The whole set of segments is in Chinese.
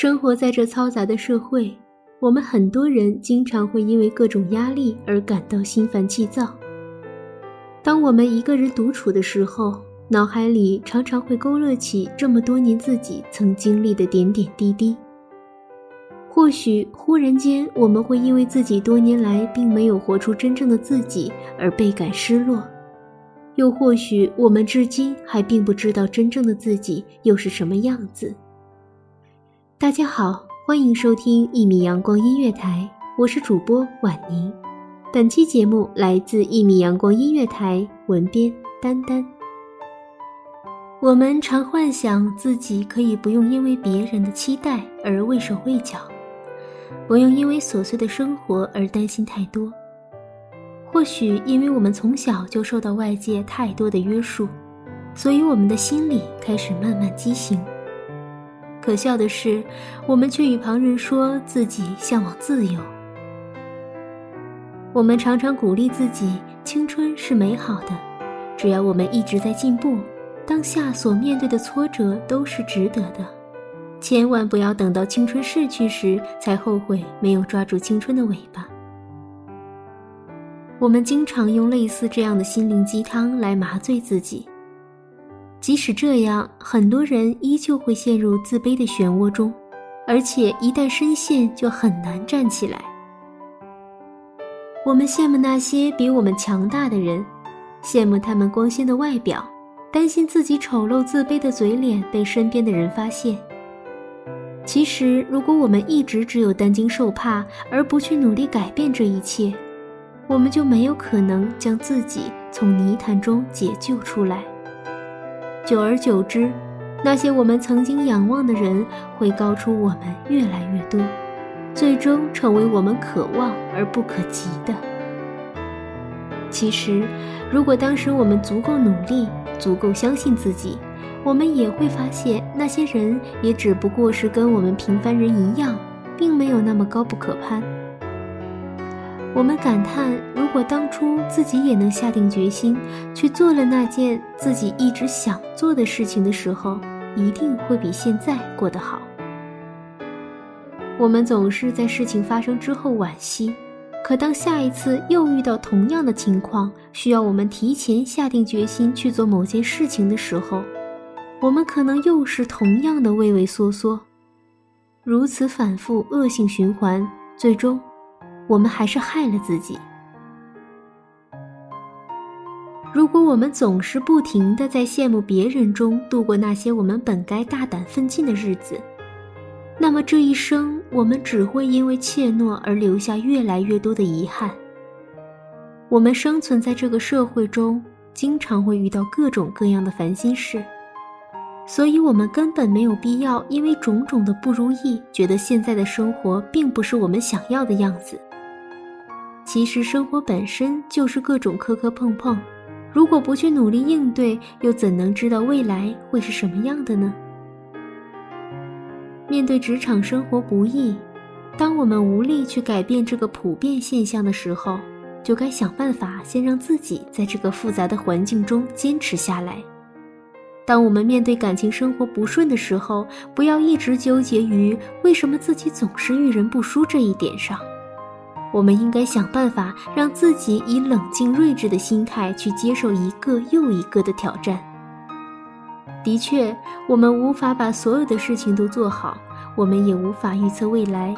生活在这嘈杂的社会，我们很多人经常会因为各种压力而感到心烦气躁。当我们一个人独处的时候，脑海里常常会勾勒起这么多年自己曾经历的点点滴滴。或许忽然间，我们会因为自己多年来并没有活出真正的自己而倍感失落；又或许我们至今还并不知道真正的自己又是什么样子。大家好，欢迎收听一米阳光音乐台，我是主播婉宁。本期节目来自一米阳光音乐台，文编丹丹。我们常幻想自己可以不用因为别人的期待而畏手畏脚，不用因为琐碎的生活而担心太多。或许因为我们从小就受到外界太多的约束，所以我们的心里开始慢慢畸形。可笑的是，我们却与旁人说自己向往自由。我们常常鼓励自己，青春是美好的，只要我们一直在进步，当下所面对的挫折都是值得的。千万不要等到青春逝去时才后悔没有抓住青春的尾巴。我们经常用类似这样的心灵鸡汤来麻醉自己。即使这样，很多人依旧会陷入自卑的漩涡中，而且一旦深陷，就很难站起来。我们羡慕那些比我们强大的人，羡慕他们光鲜的外表，担心自己丑陋自卑的嘴脸被身边的人发现。其实，如果我们一直只有担惊受怕，而不去努力改变这一切，我们就没有可能将自己从泥潭中解救出来。久而久之，那些我们曾经仰望的人会高出我们越来越多，最终成为我们可望而不可及的。其实，如果当时我们足够努力，足够相信自己，我们也会发现，那些人也只不过是跟我们平凡人一样，并没有那么高不可攀。我们感叹，如果当初自己也能下定决心去做了那件自己一直想做的事情的时候，一定会比现在过得好。我们总是在事情发生之后惋惜，可当下一次又遇到同样的情况，需要我们提前下定决心去做某件事情的时候，我们可能又是同样的畏畏缩缩，如此反复恶性循环，最终。我们还是害了自己。如果我们总是不停的在羡慕别人中度过那些我们本该大胆奋进的日子，那么这一生我们只会因为怯懦而留下越来越多的遗憾。我们生存在这个社会中，经常会遇到各种各样的烦心事，所以我们根本没有必要因为种种的不如意，觉得现在的生活并不是我们想要的样子。其实生活本身就是各种磕磕碰碰，如果不去努力应对，又怎能知道未来会是什么样的呢？面对职场生活不易，当我们无力去改变这个普遍现象的时候，就该想办法先让自己在这个复杂的环境中坚持下来。当我们面对感情生活不顺的时候，不要一直纠结于为什么自己总是遇人不淑这一点上。我们应该想办法让自己以冷静睿智的心态去接受一个又一个的挑战。的确，我们无法把所有的事情都做好，我们也无法预测未来，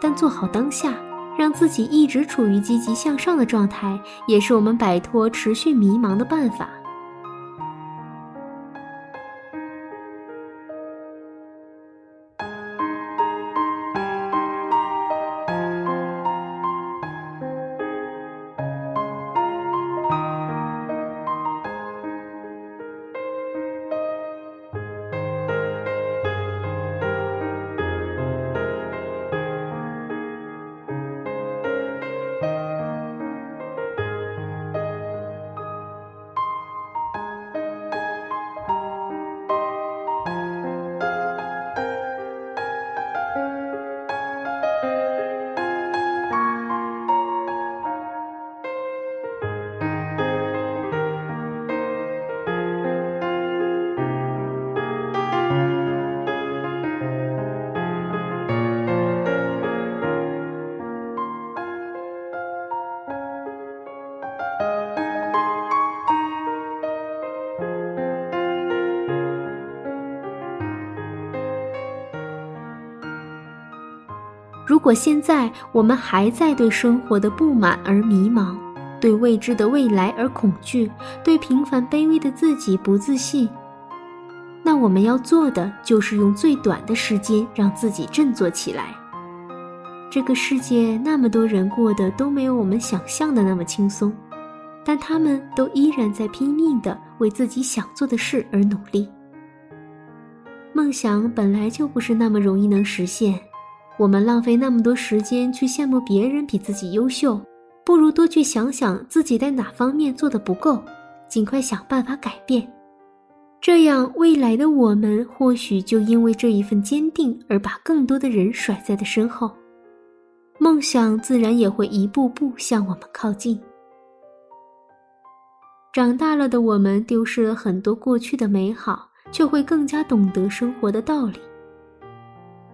但做好当下，让自己一直处于积极向上的状态，也是我们摆脱持续迷茫的办法。如果现在我们还在对生活的不满而迷茫，对未知的未来而恐惧，对平凡卑微的自己不自信，那我们要做的就是用最短的时间让自己振作起来。这个世界那么多人过得都没有我们想象的那么轻松，但他们都依然在拼命的为自己想做的事而努力。梦想本来就不是那么容易能实现。我们浪费那么多时间去羡慕别人比自己优秀，不如多去想想自己在哪方面做的不够，尽快想办法改变。这样，未来的我们或许就因为这一份坚定而把更多的人甩在了身后，梦想自然也会一步步向我们靠近。长大了的我们丢失了很多过去的美好，却会更加懂得生活的道理。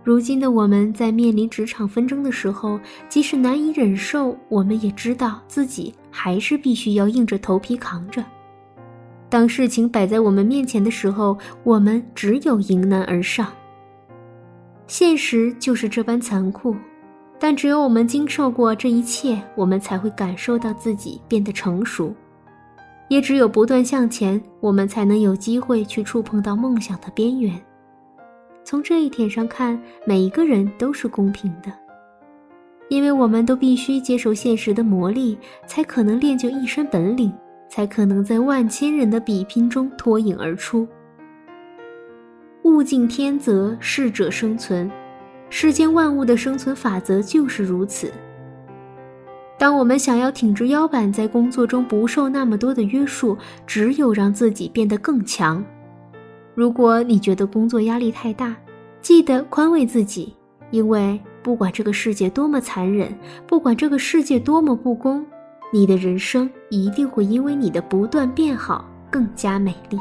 如今的我们在面临职场纷争的时候，即使难以忍受，我们也知道自己还是必须要硬着头皮扛着。当事情摆在我们面前的时候，我们只有迎难而上。现实就是这般残酷，但只有我们经受过这一切，我们才会感受到自己变得成熟。也只有不断向前，我们才能有机会去触碰到梦想的边缘。从这一点上看，每一个人都是公平的，因为我们都必须接受现实的磨砺，才可能练就一身本领，才可能在万千人的比拼中脱颖而出。物竞天择，适者生存，世间万物的生存法则就是如此。当我们想要挺直腰板，在工作中不受那么多的约束，只有让自己变得更强。如果你觉得工作压力太大，记得宽慰自己，因为不管这个世界多么残忍，不管这个世界多么不公，你的人生一定会因为你的不断变好更加美丽。